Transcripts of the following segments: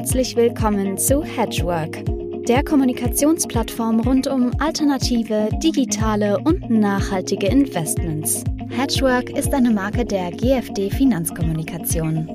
Herzlich willkommen zu Hedgework, der Kommunikationsplattform rund um alternative, digitale und nachhaltige Investments. Hedgework ist eine Marke der GFD Finanzkommunikation.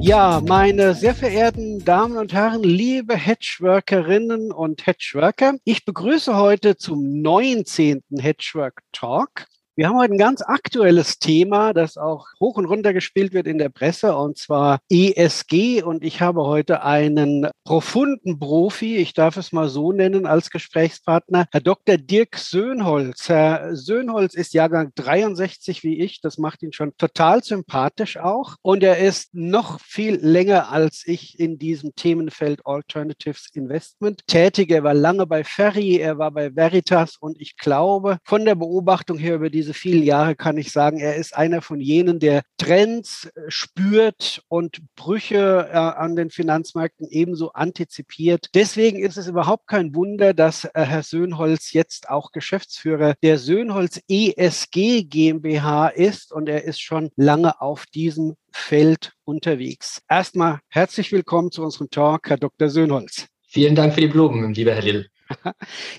Ja, meine sehr verehrten Damen und Herren, liebe Hedgeworkerinnen und Hedgeworker, ich begrüße heute zum 19. Hedgework Talk. Wir haben heute ein ganz aktuelles Thema, das auch hoch und runter gespielt wird in der Presse, und zwar ESG. Und ich habe heute einen profunden Profi, ich darf es mal so nennen, als Gesprächspartner, Herr Dr. Dirk Söhnholz. Herr Söhnholz ist Jahrgang 63 wie ich. Das macht ihn schon total sympathisch auch. Und er ist noch viel länger als ich in diesem Themenfeld Alternatives Investment tätig. Er war lange bei Ferry, er war bei Veritas und ich glaube, von der Beobachtung her über die diese vielen Jahre kann ich sagen, er ist einer von jenen, der Trends äh, spürt und Brüche äh, an den Finanzmärkten ebenso antizipiert. Deswegen ist es überhaupt kein Wunder, dass äh, Herr Söhnholz jetzt auch Geschäftsführer der Söhnholz ESG GmbH ist und er ist schon lange auf diesem Feld unterwegs. Erstmal herzlich willkommen zu unserem Talk, Herr Dr. Söhnholz. Vielen Dank für die Blumen, lieber Herr Lill.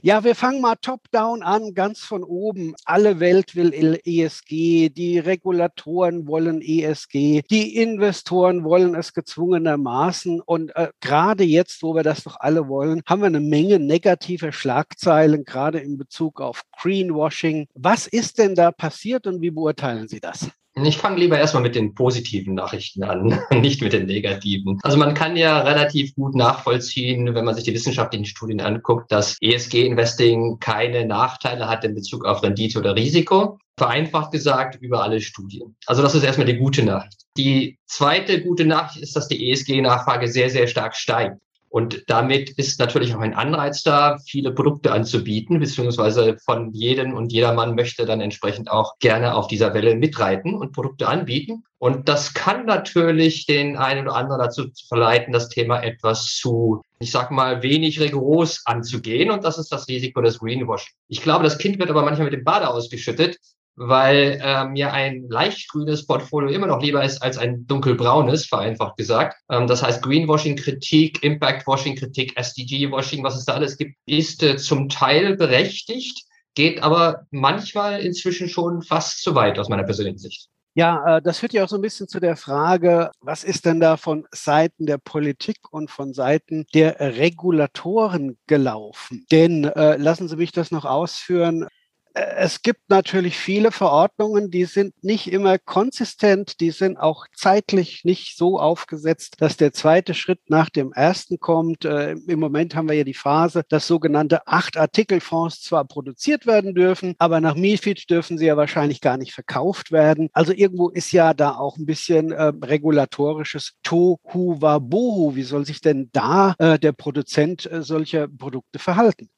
Ja, wir fangen mal top-down an, ganz von oben. Alle Welt will ESG, die Regulatoren wollen ESG, die Investoren wollen es gezwungenermaßen. Und äh, gerade jetzt, wo wir das doch alle wollen, haben wir eine Menge negativer Schlagzeilen, gerade in Bezug auf Greenwashing. Was ist denn da passiert und wie beurteilen Sie das? Ich fange lieber erstmal mit den positiven Nachrichten an, nicht mit den negativen. Also man kann ja relativ gut nachvollziehen, wenn man sich die wissenschaftlichen Studien anguckt, dass ESG-Investing keine Nachteile hat in Bezug auf Rendite oder Risiko. Vereinfacht gesagt über alle Studien. Also das ist erstmal die gute Nachricht. Die zweite gute Nachricht ist, dass die ESG-Nachfrage sehr, sehr stark steigt. Und damit ist natürlich auch ein Anreiz da, viele Produkte anzubieten, beziehungsweise von jedem und jedermann möchte dann entsprechend auch gerne auf dieser Welle mitreiten und Produkte anbieten. Und das kann natürlich den einen oder anderen dazu verleiten, das Thema etwas zu, ich sag mal, wenig rigoros anzugehen. Und das ist das Risiko des Greenwashing. Ich glaube, das Kind wird aber manchmal mit dem Bade ausgeschüttet, weil ähm, mir ein leicht grünes Portfolio immer noch lieber ist als ein dunkelbraunes, vereinfacht gesagt. Ähm, das heißt, Greenwashing-Kritik, Impact-Washing-Kritik, SDG-Washing, was es da alles gibt, ist äh, zum Teil berechtigt, geht aber manchmal inzwischen schon fast zu weit aus meiner persönlichen Sicht. Ja, äh, das führt ja auch so ein bisschen zu der Frage, was ist denn da von Seiten der Politik und von Seiten der Regulatoren gelaufen? Denn äh, lassen Sie mich das noch ausführen es gibt natürlich viele Verordnungen, die sind nicht immer konsistent, die sind auch zeitlich nicht so aufgesetzt, dass der zweite Schritt nach dem ersten kommt. Äh, Im Moment haben wir ja die Phase, dass sogenannte Acht-Artikel-Fonds zwar produziert werden dürfen, aber nach MIFID dürfen sie ja wahrscheinlich gar nicht verkauft werden. Also irgendwo ist ja da auch ein bisschen äh, regulatorisches Tohu Wabohu. Wie soll sich denn da äh, der Produzent äh, solcher Produkte verhalten?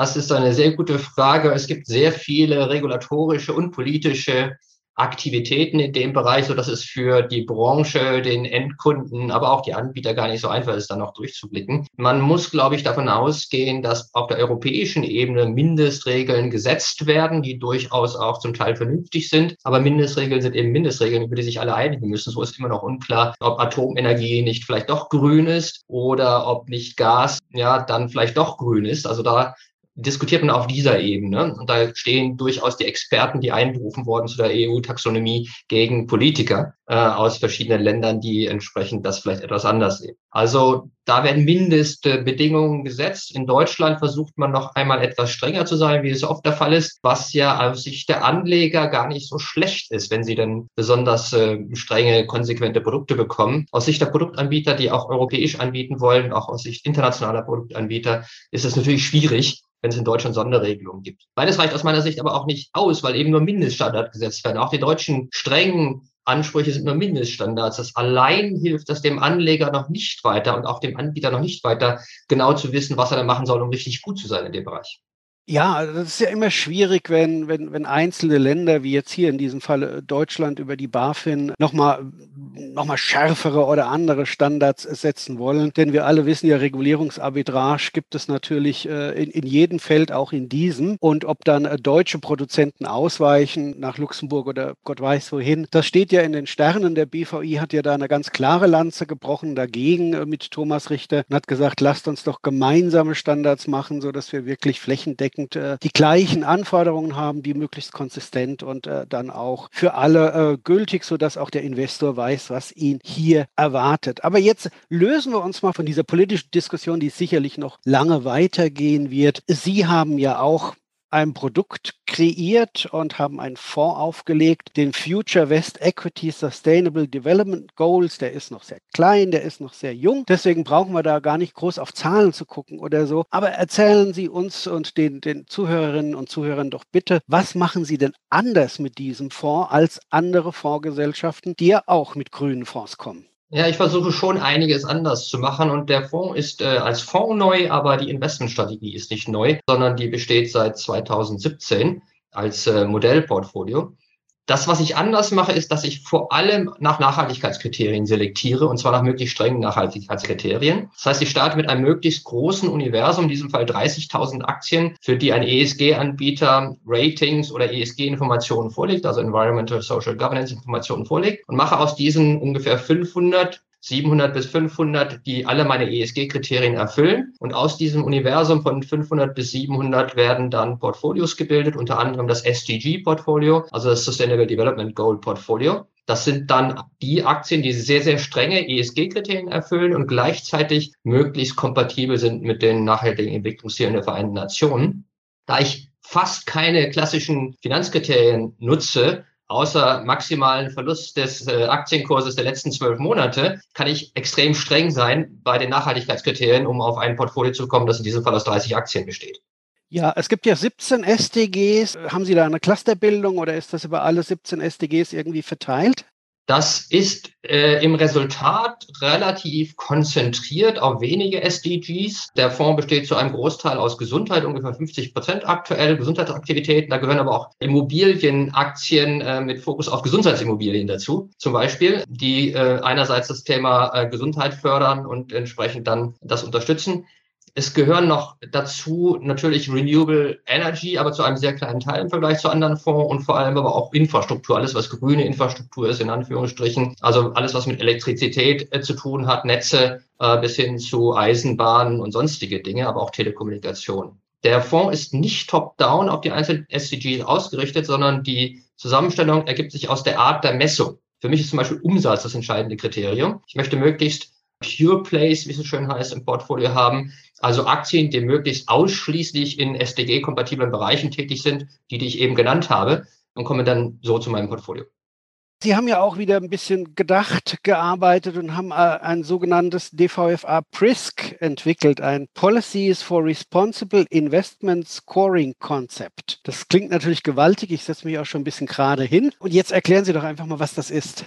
Das ist eine sehr gute Frage. Es gibt sehr viele regulatorische und politische Aktivitäten in dem Bereich, so dass es für die Branche, den Endkunden, aber auch die Anbieter gar nicht so einfach ist, da noch durchzublicken. Man muss, glaube ich, davon ausgehen, dass auf der europäischen Ebene Mindestregeln gesetzt werden, die durchaus auch zum Teil vernünftig sind. Aber Mindestregeln sind eben Mindestregeln, über die sich alle einigen müssen. So ist immer noch unklar, ob Atomenergie nicht vielleicht doch grün ist oder ob nicht Gas, ja, dann vielleicht doch grün ist. Also da diskutiert man auf dieser Ebene. Und da stehen durchaus die Experten, die einberufen wurden zu der EU-Taxonomie gegen Politiker äh, aus verschiedenen Ländern, die entsprechend das vielleicht etwas anders sehen. Also da werden Mindestbedingungen gesetzt. In Deutschland versucht man noch einmal etwas strenger zu sein, wie es oft der Fall ist, was ja aus Sicht der Anleger gar nicht so schlecht ist, wenn sie dann besonders äh, strenge, konsequente Produkte bekommen. Aus Sicht der Produktanbieter, die auch europäisch anbieten wollen, auch aus Sicht internationaler Produktanbieter, ist es natürlich schwierig, wenn es in Deutschland Sonderregelungen gibt. Beides reicht aus meiner Sicht aber auch nicht aus, weil eben nur Mindeststandard gesetzt werden. Auch die deutschen strengen Ansprüche sind nur Mindeststandards. Das allein hilft das dem Anleger noch nicht weiter und auch dem Anbieter noch nicht weiter, genau zu wissen, was er da machen soll, um richtig gut zu sein in dem Bereich. Ja, also das ist ja immer schwierig, wenn, wenn, wenn einzelne Länder, wie jetzt hier in diesem Fall äh, Deutschland über die BaFin, nochmal noch mal schärfere oder andere Standards setzen wollen. Denn wir alle wissen ja, Regulierungsarbitrage gibt es natürlich äh, in, in jedem Feld, auch in diesem. Und ob dann äh, deutsche Produzenten ausweichen nach Luxemburg oder Gott weiß wohin, das steht ja in den Sternen. Der BVI hat ja da eine ganz klare Lanze gebrochen dagegen mit Thomas Richter und hat gesagt, lasst uns doch gemeinsame Standards machen, sodass wir wirklich flächendeckend flächendeckend äh, die gleichen Anforderungen haben, die möglichst konsistent und äh, dann auch für alle äh, gültig, sodass auch der Investor weiß, was ihn hier erwartet. Aber jetzt lösen wir uns mal von dieser politischen Diskussion, die sicherlich noch lange weitergehen wird. Sie haben ja auch ein Produkt kreiert und haben einen Fonds aufgelegt, den Future West Equity Sustainable Development Goals. Der ist noch sehr klein, der ist noch sehr jung. Deswegen brauchen wir da gar nicht groß auf Zahlen zu gucken oder so. Aber erzählen Sie uns und den, den Zuhörerinnen und Zuhörern doch bitte, was machen Sie denn anders mit diesem Fonds als andere Fondsgesellschaften, die ja auch mit grünen Fonds kommen? Ja, ich versuche schon einiges anders zu machen und der Fonds ist äh, als Fonds neu, aber die Investmentstrategie ist nicht neu, sondern die besteht seit 2017 als äh, Modellportfolio. Das, was ich anders mache, ist, dass ich vor allem nach Nachhaltigkeitskriterien selektiere, und zwar nach möglichst strengen Nachhaltigkeitskriterien. Das heißt, ich starte mit einem möglichst großen Universum, in diesem Fall 30.000 Aktien, für die ein ESG-Anbieter Ratings oder ESG-Informationen vorlegt, also Environmental Social Governance Informationen vorlegt, und mache aus diesen ungefähr 500 700 bis 500, die alle meine ESG-Kriterien erfüllen. Und aus diesem Universum von 500 bis 700 werden dann Portfolios gebildet, unter anderem das SDG-Portfolio, also das Sustainable Development Goal Portfolio. Das sind dann die Aktien, die sehr, sehr strenge ESG-Kriterien erfüllen und gleichzeitig möglichst kompatibel sind mit den nachhaltigen Entwicklungszielen der Vereinten Nationen. Da ich fast keine klassischen Finanzkriterien nutze, außer maximalen Verlust des äh, Aktienkurses der letzten zwölf Monate, kann ich extrem streng sein bei den Nachhaltigkeitskriterien, um auf ein Portfolio zu kommen, das in diesem Fall aus 30 Aktien besteht. Ja, es gibt ja 17 SDGs. Haben Sie da eine Clusterbildung oder ist das über alle 17 SDGs irgendwie verteilt? Das ist äh, im Resultat relativ konzentriert auf wenige SDGs. Der Fonds besteht zu einem Großteil aus Gesundheit, ungefähr 50 Prozent aktuell, Gesundheitsaktivitäten. Da gehören aber auch Immobilienaktien äh, mit Fokus auf Gesundheitsimmobilien dazu. Zum Beispiel, die äh, einerseits das Thema äh, Gesundheit fördern und entsprechend dann das unterstützen. Es gehören noch dazu natürlich Renewable Energy, aber zu einem sehr kleinen Teil im Vergleich zu anderen Fonds und vor allem aber auch Infrastruktur, alles was grüne Infrastruktur ist, in Anführungsstrichen. Also alles, was mit Elektrizität äh, zu tun hat, Netze äh, bis hin zu Eisenbahnen und sonstige Dinge, aber auch Telekommunikation. Der Fonds ist nicht top-down auf die einzelnen SDGs ausgerichtet, sondern die Zusammenstellung ergibt sich aus der Art der Messung. Für mich ist zum Beispiel Umsatz das entscheidende Kriterium. Ich möchte möglichst Pure Plays, wie es so schön heißt, im Portfolio haben. Also Aktien, die möglichst ausschließlich in SDG-kompatiblen Bereichen tätig sind, die, die ich eben genannt habe, und komme dann so zu meinem Portfolio. Sie haben ja auch wieder ein bisschen gedacht, gearbeitet und haben äh, ein sogenanntes DVFA PRISC entwickelt, ein Policies for Responsible Investment Scoring Concept. Das klingt natürlich gewaltig, ich setze mich auch schon ein bisschen gerade hin. Und jetzt erklären Sie doch einfach mal, was das ist.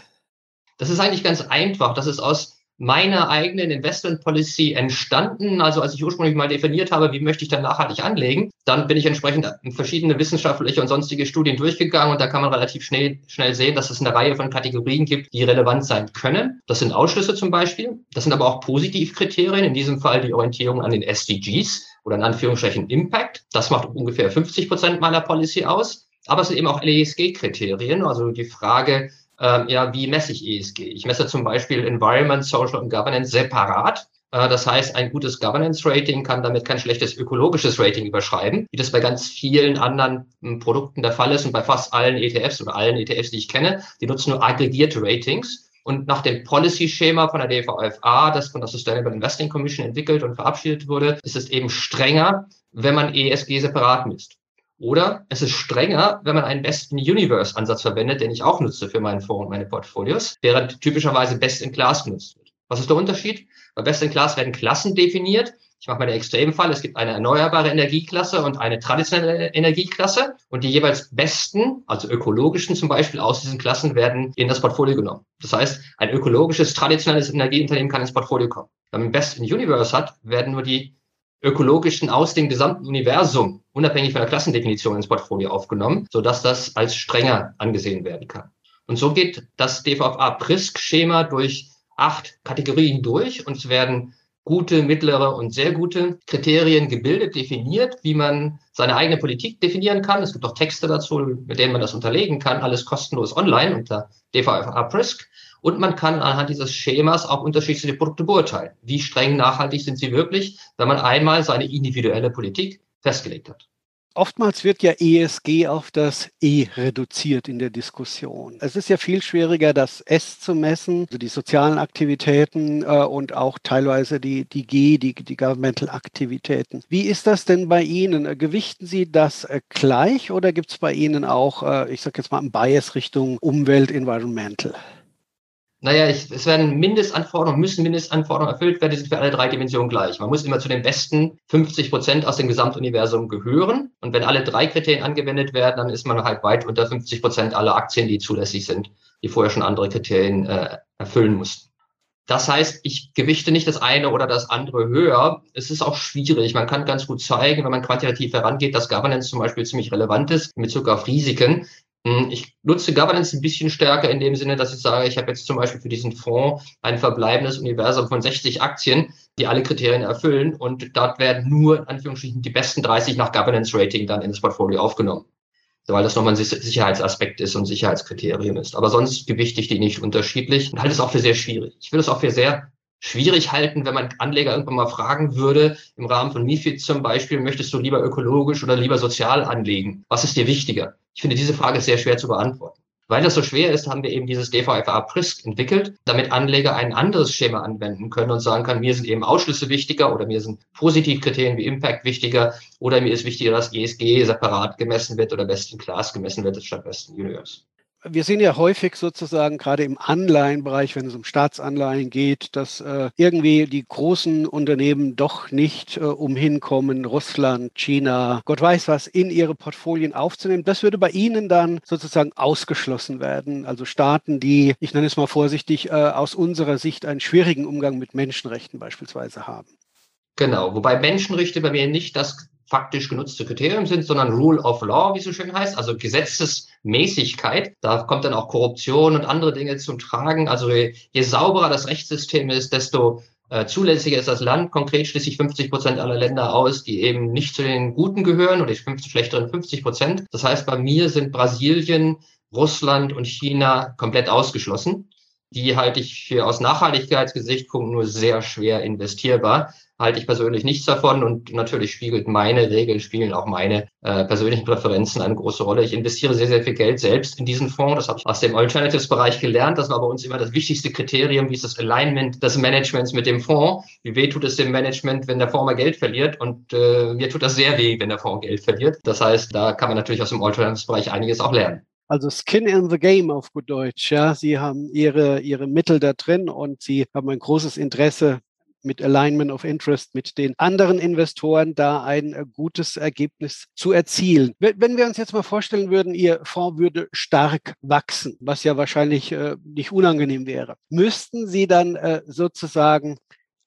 Das ist eigentlich ganz einfach. Das ist aus meiner eigenen Investment Policy entstanden. Also als ich ursprünglich mal definiert habe, wie möchte ich dann nachhaltig anlegen, dann bin ich entsprechend verschiedene wissenschaftliche und sonstige Studien durchgegangen und da kann man relativ schnell, schnell sehen, dass es eine Reihe von Kategorien gibt, die relevant sein können. Das sind Ausschlüsse zum Beispiel. Das sind aber auch Positivkriterien, in diesem Fall die Orientierung an den SDGs oder in Anführungsstrichen Impact. Das macht ungefähr 50 Prozent meiner Policy aus. Aber es sind eben auch LESG-Kriterien, also die Frage, ähm, ja, wie messe ich ESG? Ich messe zum Beispiel Environment, Social und Governance separat. Äh, das heißt, ein gutes Governance-Rating kann damit kein schlechtes ökologisches Rating überschreiben, wie das bei ganz vielen anderen hm, Produkten der Fall ist und bei fast allen ETFs oder allen ETFs, die ich kenne. Die nutzen nur aggregierte Ratings. Und nach dem Policy-Schema von der DVFA, das von der Sustainable Investing Commission entwickelt und verabschiedet wurde, ist es eben strenger, wenn man ESG separat misst. Oder es ist strenger, wenn man einen besten Universe-Ansatz verwendet, den ich auch nutze für meinen Fonds und meine Portfolios, während typischerweise Best in Class genutzt wird. Was ist der Unterschied? Bei Best in Class werden Klassen definiert. Ich mache mal den Extremfall. Es gibt eine erneuerbare Energieklasse und eine traditionelle Energieklasse. Und die jeweils besten, also ökologischen zum Beispiel, aus diesen Klassen werden in das Portfolio genommen. Das heißt, ein ökologisches, traditionelles Energieunternehmen kann ins Portfolio kommen. Wenn man Best in Universe hat, werden nur die ökologischen aus dem gesamten Universum, unabhängig von der Klassendefinition ins Portfolio aufgenommen, sodass das als strenger angesehen werden kann. Und so geht das DVFA-PRISC-Schema durch acht Kategorien durch und es werden gute, mittlere und sehr gute Kriterien gebildet, definiert, wie man seine eigene Politik definieren kann. Es gibt auch Texte dazu, mit denen man das unterlegen kann. Alles kostenlos online unter DVFA PRISC. Und man kann anhand dieses Schemas auch unterschiedliche Produkte beurteilen. Wie streng nachhaltig sind sie wirklich, wenn man einmal seine individuelle Politik festgelegt hat. Oftmals wird ja ESG auf das E reduziert in der Diskussion. Es ist ja viel schwieriger, das S zu messen, also die sozialen Aktivitäten äh, und auch teilweise die, die G, die, die Governmental Aktivitäten. Wie ist das denn bei Ihnen? Gewichten Sie das äh, gleich oder gibt es bei Ihnen auch, äh, ich sage jetzt mal, ein Bias Richtung Umwelt, Environmental? Naja, ich, es werden Mindestanforderungen, müssen Mindestanforderungen erfüllt werden, die sind für alle drei Dimensionen gleich. Man muss immer zu den besten 50 Prozent aus dem Gesamtuniversum gehören. Und wenn alle drei Kriterien angewendet werden, dann ist man halt weit unter 50 Prozent aller Aktien, die zulässig sind, die vorher schon andere Kriterien äh, erfüllen mussten. Das heißt, ich gewichte nicht das eine oder das andere höher. Es ist auch schwierig. Man kann ganz gut zeigen, wenn man quantitativ herangeht, dass Governance zum Beispiel ziemlich relevant ist in Bezug auf Risiken. Hm, ich nutze Governance ein bisschen stärker in dem Sinne, dass ich sage, ich habe jetzt zum Beispiel für diesen Fonds ein verbleibendes Universum von 60 Aktien, die alle Kriterien erfüllen und dort werden nur in Anführungsstrichen die besten 30 nach Governance Rating dann in das Portfolio aufgenommen. Weil das nochmal ein Sicherheitsaspekt ist und Sicherheitskriterium ist. Aber sonst gewichte ich die nicht unterschiedlich und halte es auch für sehr schwierig. Ich will es auch für sehr schwierig halten, wenn man Anleger irgendwann mal fragen würde, im Rahmen von MIFID zum Beispiel, möchtest du lieber ökologisch oder lieber sozial anlegen? Was ist dir wichtiger? Ich finde diese Frage sehr schwer zu beantworten. Weil das so schwer ist, haben wir eben dieses DVFA PRISC entwickelt, damit Anleger ein anderes Schema anwenden können und sagen können, mir sind eben Ausschlüsse wichtiger oder mir sind Positivkriterien wie Impact wichtiger oder mir ist wichtiger, dass ESG separat gemessen wird oder Best in Class gemessen wird statt Best in Universe wir sehen ja häufig sozusagen gerade im Anleihenbereich, wenn es um Staatsanleihen geht, dass äh, irgendwie die großen Unternehmen doch nicht äh, umhin kommen, Russland, China, Gott weiß was, in ihre Portfolien aufzunehmen. Das würde bei Ihnen dann sozusagen ausgeschlossen werden. Also Staaten, die, ich nenne es mal vorsichtig, äh, aus unserer Sicht einen schwierigen Umgang mit Menschenrechten beispielsweise haben. Genau, wobei Menschenrechte bei mir nicht das faktisch genutzte Kriterium sind, sondern Rule of Law, wie es so schön heißt, also Gesetzesmäßigkeit. Da kommt dann auch Korruption und andere Dinge zum Tragen. Also je, je sauberer das Rechtssystem ist, desto äh, zulässiger ist das Land. Konkret schließlich 50 Prozent aller Länder aus, die eben nicht zu den Guten gehören oder die 50 schlechteren 50 Prozent. Das heißt, bei mir sind Brasilien, Russland und China komplett ausgeschlossen. Die halte ich für aus Nachhaltigkeitsgesichtspunkt nur sehr schwer investierbar halte ich persönlich nichts davon und natürlich spiegelt meine Regeln, spielen auch meine äh, persönlichen Präferenzen eine große Rolle. Ich investiere sehr, sehr viel Geld selbst in diesen Fonds. Das habe ich aus dem Alternatives-Bereich gelernt. Das war bei uns immer das wichtigste Kriterium, wie ist das Alignment des Managements mit dem Fonds. Wie weh tut es dem Management, wenn der Fonds mal Geld verliert? Und äh, mir tut das sehr weh, wenn der Fonds Geld verliert. Das heißt, da kann man natürlich aus dem Alternatives-Bereich einiges auch lernen. Also Skin in the Game auf gut Deutsch. Ja, sie haben ihre, ihre Mittel da drin und sie haben ein großes Interesse mit Alignment of Interest mit den anderen Investoren da ein äh, gutes Ergebnis zu erzielen. Wenn wir uns jetzt mal vorstellen würden, Ihr Fonds würde stark wachsen, was ja wahrscheinlich äh, nicht unangenehm wäre, müssten Sie dann äh, sozusagen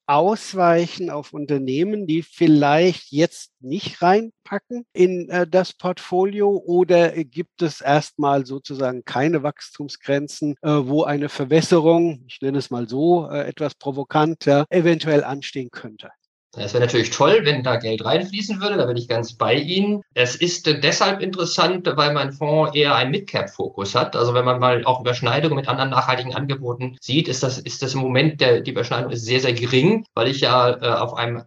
ausweichen auf Unternehmen, die vielleicht jetzt nicht reinpacken in äh, das Portfolio oder gibt es erstmal sozusagen keine Wachstumsgrenzen, äh, wo eine Verwässerung, ich nenne es mal so, äh, etwas provokanter, eventuell anstehen könnte? Es wäre natürlich toll, wenn da Geld reinfließen würde, da bin ich ganz bei Ihnen. Es ist deshalb interessant, weil mein Fonds eher einen Midcap-Fokus hat. Also wenn man mal auch Überschneidungen mit anderen nachhaltigen Angeboten sieht, ist das, ist das im Moment, der, die Überschneidung ist sehr, sehr gering, weil ich ja äh, auf einem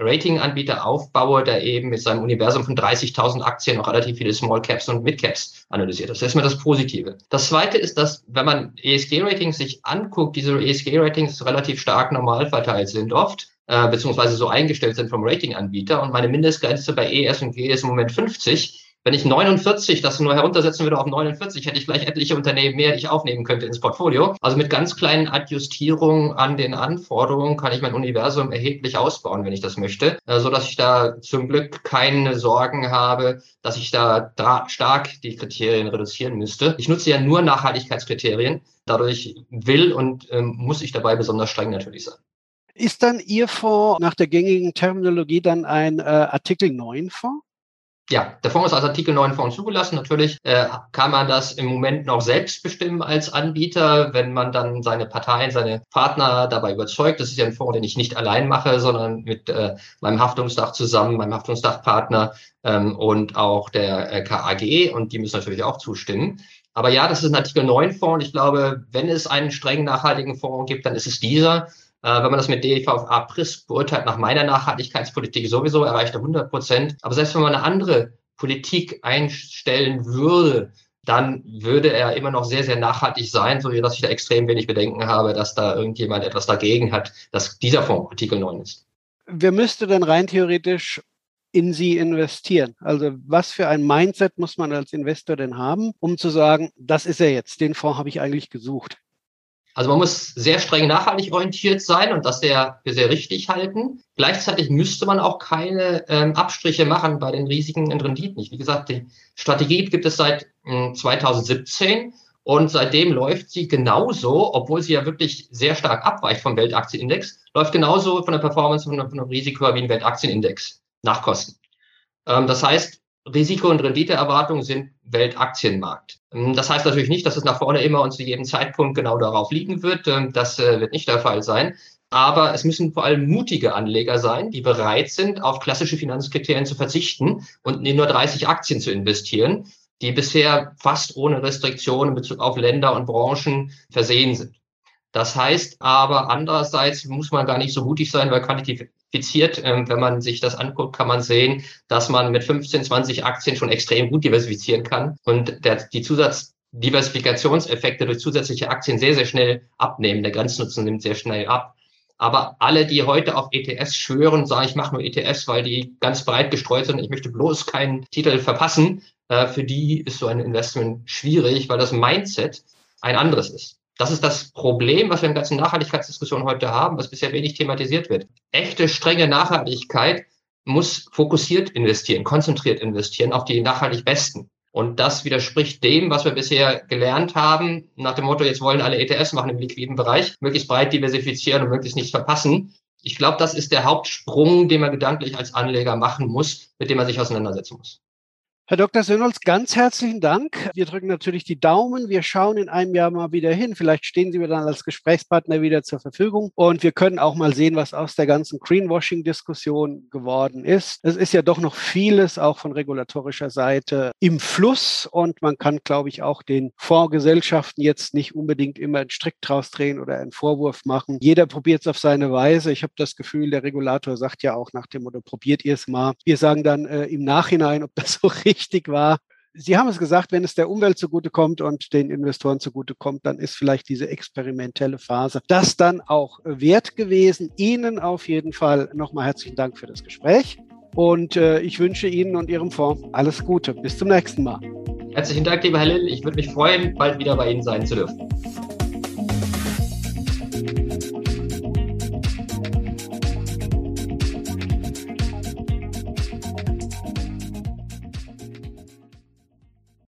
Rating-Anbieter aufbaue, der eben mit seinem Universum von 30.000 Aktien noch relativ viele Small Caps und Mid Caps analysiert. Das ist erstmal das Positive. Das zweite ist, dass, wenn man ESG-Ratings sich anguckt, diese ESG-Ratings relativ stark normal verteilt sind oft äh, beziehungsweise so eingestellt sind vom Ratinganbieter. Und meine Mindestgrenze bei ES und G ist im Moment 50. Wenn ich 49 das nur heruntersetzen würde auf 49, hätte ich gleich etliche Unternehmen mehr, die ich aufnehmen könnte ins Portfolio. Also mit ganz kleinen Adjustierungen an den Anforderungen kann ich mein Universum erheblich ausbauen, wenn ich das möchte, äh, so dass ich da zum Glück keine Sorgen habe, dass ich da stark die Kriterien reduzieren müsste. Ich nutze ja nur Nachhaltigkeitskriterien. Dadurch will und ähm, muss ich dabei besonders streng natürlich sein. Ist dann Ihr Fonds nach der gängigen Terminologie dann ein äh, Artikel 9 Fonds? Ja, der Fonds ist als Artikel 9 Fonds zugelassen. Natürlich äh, kann man das im Moment noch selbst bestimmen als Anbieter, wenn man dann seine Parteien, seine Partner dabei überzeugt. Das ist ja ein Fonds, den ich nicht allein mache, sondern mit äh, meinem Haftungsdach zusammen, meinem Haftungsdachpartner ähm, und auch der äh, KAG und die müssen natürlich auch zustimmen. Aber ja, das ist ein Artikel 9 Fonds. Ich glaube, wenn es einen streng nachhaltigen Fonds gibt, dann ist es dieser. Äh, wenn man das mit DVA PRIS beurteilt, nach meiner Nachhaltigkeitspolitik sowieso erreicht er 100 Prozent. Aber selbst wenn man eine andere Politik einstellen würde, dann würde er immer noch sehr, sehr nachhaltig sein, so dass ich da extrem wenig Bedenken habe, dass da irgendjemand etwas dagegen hat, dass dieser Fonds Artikel 9 ist. Wer müsste denn rein theoretisch in sie investieren? Also was für ein Mindset muss man als Investor denn haben, um zu sagen, das ist er jetzt, den Fonds habe ich eigentlich gesucht? Also man muss sehr streng nachhaltig orientiert sein und das sehr, sehr richtig halten. Gleichzeitig müsste man auch keine ähm, Abstriche machen bei den Risiken und Renditen. Wie gesagt, die Strategie gibt es seit äh, 2017 und seitdem läuft sie genauso, obwohl sie ja wirklich sehr stark abweicht vom Weltaktienindex, läuft genauso von der Performance von, von dem Risiko wie ein Weltaktienindex nach Kosten. Ähm, das heißt, Risiko- und Renditeerwartungen sind Weltaktienmarkt. Ähm, das heißt natürlich nicht, dass es nach vorne immer und zu jedem Zeitpunkt genau darauf liegen wird. Ähm, das äh, wird nicht der Fall sein. Aber es müssen vor allem mutige Anleger sein, die bereit sind, auf klassische Finanzkriterien zu verzichten und in nur 30 Aktien zu investieren, die bisher fast ohne Restriktionen in Bezug auf Länder und Branchen versehen sind. Das heißt aber andererseits muss man gar nicht so mutig sein, weil quantifiziert, ähm, wenn man sich das anguckt, kann man sehen, dass man mit 15, 20 Aktien schon extrem gut diversifizieren kann und der, die Zusatzdiversifikationseffekte durch zusätzliche Aktien sehr, sehr schnell abnehmen. Der Grenznutzen nimmt sehr schnell ab. Aber alle, die heute auf ETS schwören, sagen, ich mache nur ETS, weil die ganz breit gestreut sind, ich möchte bloß keinen Titel verpassen, äh, für die ist so ein Investment schwierig, weil das Mindset ein anderes ist. Das ist das Problem, was wir in der ganzen Nachhaltigkeitsdiskussion heute haben, was bisher wenig thematisiert wird. Echte, strenge Nachhaltigkeit muss fokussiert investieren, konzentriert investieren auf die nachhaltig Besten. Und das widerspricht dem, was wir bisher gelernt haben, nach dem Motto, jetzt wollen alle ETS machen im liquiden Bereich, möglichst breit diversifizieren und möglichst nicht verpassen. Ich glaube, das ist der Hauptsprung, den man gedanklich als Anleger machen muss, mit dem man sich auseinandersetzen muss. Herr Dr. Sönholz, ganz herzlichen Dank. Wir drücken natürlich die Daumen. Wir schauen in einem Jahr mal wieder hin. Vielleicht stehen Sie mir dann als Gesprächspartner wieder zur Verfügung. Und wir können auch mal sehen, was aus der ganzen Greenwashing-Diskussion geworden ist. Es ist ja doch noch vieles auch von regulatorischer Seite im Fluss. Und man kann, glaube ich, auch den Fondsgesellschaften jetzt nicht unbedingt immer einen Strick draus drehen oder einen Vorwurf machen. Jeder probiert es auf seine Weise. Ich habe das Gefühl, der Regulator sagt ja auch nach dem Motto, probiert ihr es mal. Wir sagen dann äh, im Nachhinein, ob das so richtig wichtig war. Sie haben es gesagt, wenn es der Umwelt zugutekommt und den Investoren zugutekommt, dann ist vielleicht diese experimentelle Phase das dann auch wert gewesen. Ihnen auf jeden Fall nochmal herzlichen Dank für das Gespräch. Und äh, ich wünsche Ihnen und Ihrem Fonds alles Gute. Bis zum nächsten Mal. Herzlichen Dank, lieber Lill. Ich würde mich freuen, bald wieder bei Ihnen sein zu dürfen.